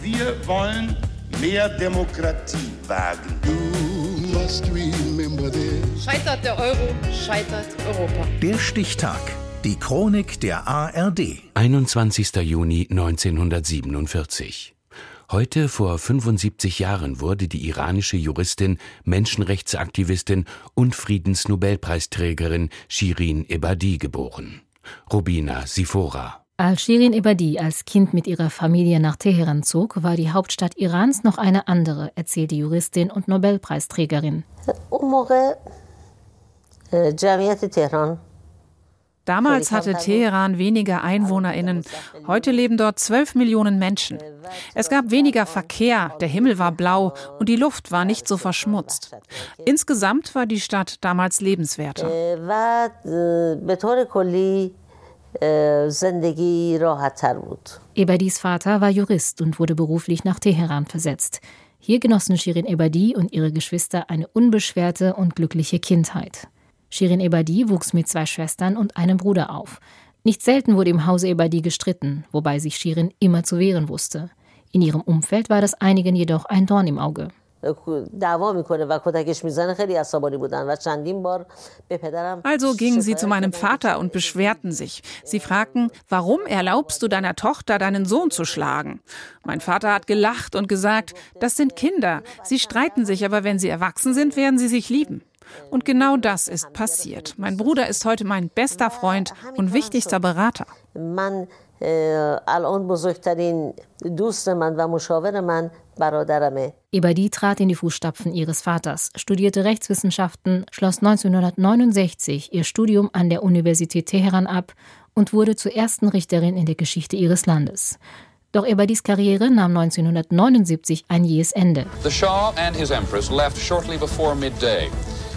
Wir wollen mehr Demokratie wagen. Scheitert der Euro, scheitert Europa. Der Stichtag. Die Chronik der ARD. 21. Juni 1947. Heute vor 75 Jahren wurde die iranische Juristin, Menschenrechtsaktivistin und Friedensnobelpreisträgerin Shirin Ebadi geboren. Rubina Sifora. Als Shirin Ebadi als Kind mit ihrer Familie nach Teheran zog, war die Hauptstadt Irans noch eine andere, erzählt die Juristin und Nobelpreisträgerin. Damals hatte Teheran weniger Einwohnerinnen. Heute leben dort 12 Millionen Menschen. Es gab weniger Verkehr, der Himmel war blau und die Luft war nicht so verschmutzt. Insgesamt war die Stadt damals lebenswerter. Ebadis Vater war Jurist und wurde beruflich nach Teheran versetzt. Hier genossen Shirin Ebadi und ihre Geschwister eine unbeschwerte und glückliche Kindheit. Shirin Ebadi wuchs mit zwei Schwestern und einem Bruder auf. Nicht selten wurde im Hause Ebadi gestritten, wobei sich Shirin immer zu wehren wusste. In ihrem Umfeld war das einigen jedoch ein Dorn im Auge. Also gingen sie zu meinem Vater und beschwerten sich. Sie fragten, warum erlaubst du deiner Tochter, deinen Sohn zu schlagen? Mein Vater hat gelacht und gesagt, das sind Kinder. Sie streiten sich, aber wenn sie erwachsen sind, werden sie sich lieben. Und genau das ist passiert. Mein Bruder ist heute mein bester Freund und wichtigster Berater. Ebadi trat in die Fußstapfen ihres Vaters, studierte Rechtswissenschaften, schloss 1969 ihr Studium an der Universität Teheran ab und wurde zur ersten Richterin in der Geschichte ihres Landes. Doch Ebadis Karriere nahm 1979 ein jähes Ende. The Shah and his Empress left shortly before midday.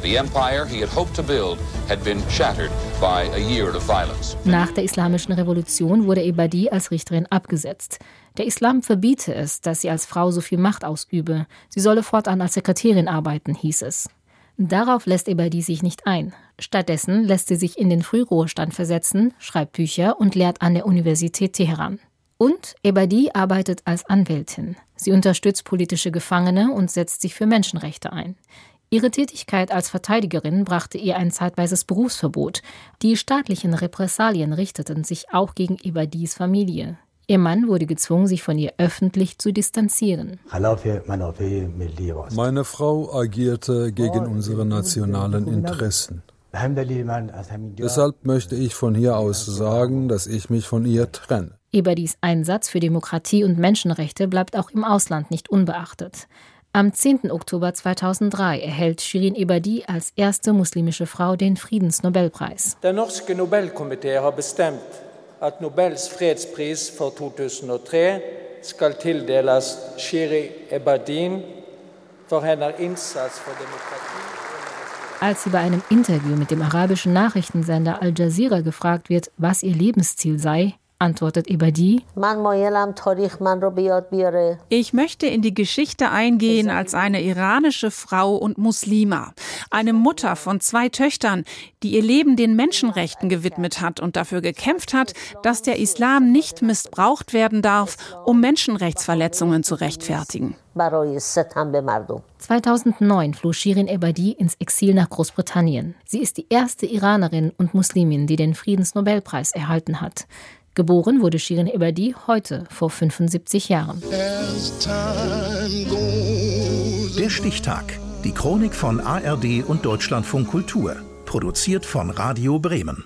The empire he had hoped to build had been shattered by a year of violence. Nach der Islamischen Revolution wurde Ebadi als Richterin abgesetzt. Der Islam verbiete es, dass sie als Frau so viel Macht ausübe. Sie solle fortan als Sekretärin arbeiten, hieß es. Darauf lässt Ebadi sich nicht ein. Stattdessen lässt sie sich in den Frühruhestand versetzen, schreibt Bücher und lehrt an der Universität Teheran. Und Ebadi arbeitet als Anwältin. Sie unterstützt politische Gefangene und setzt sich für Menschenrechte ein. Ihre Tätigkeit als Verteidigerin brachte ihr ein zeitweises Berufsverbot. Die staatlichen Repressalien richteten sich auch gegen Ebadis Familie. Ihr Mann wurde gezwungen, sich von ihr öffentlich zu distanzieren. Meine Frau agierte gegen unsere nationalen Interessen. Deshalb möchte ich von hier aus sagen, dass ich mich von ihr trenne. Ebadis Einsatz für Demokratie und Menschenrechte bleibt auch im Ausland nicht unbeachtet. Am 10. Oktober 2003 erhält Shirin Ebadi als erste muslimische Frau den Friedensnobelpreis. Der norske Nobelkomité har bestemt at Nobels fredspris for 2003 skal tildeles Shiri Ebadin for hennes innsats for demokrati. Als sie bei einem Interview mit dem arabischen Nachrichtensender Al Jazeera gefragt wird, was ihr Lebensziel sei, antwortet Ebadi. Ich möchte in die Geschichte eingehen als eine iranische Frau und Muslima, eine Mutter von zwei Töchtern, die ihr Leben den Menschenrechten gewidmet hat und dafür gekämpft hat, dass der Islam nicht missbraucht werden darf, um Menschenrechtsverletzungen zu rechtfertigen. 2009 floh Shirin Ebadi ins Exil nach Großbritannien. Sie ist die erste Iranerin und Muslimin, die den Friedensnobelpreis erhalten hat. Geboren wurde Shirin Ebadi heute vor 75 Jahren. Der Stichtag. Die Chronik von ARD und Deutschlandfunk Kultur. Produziert von Radio Bremen.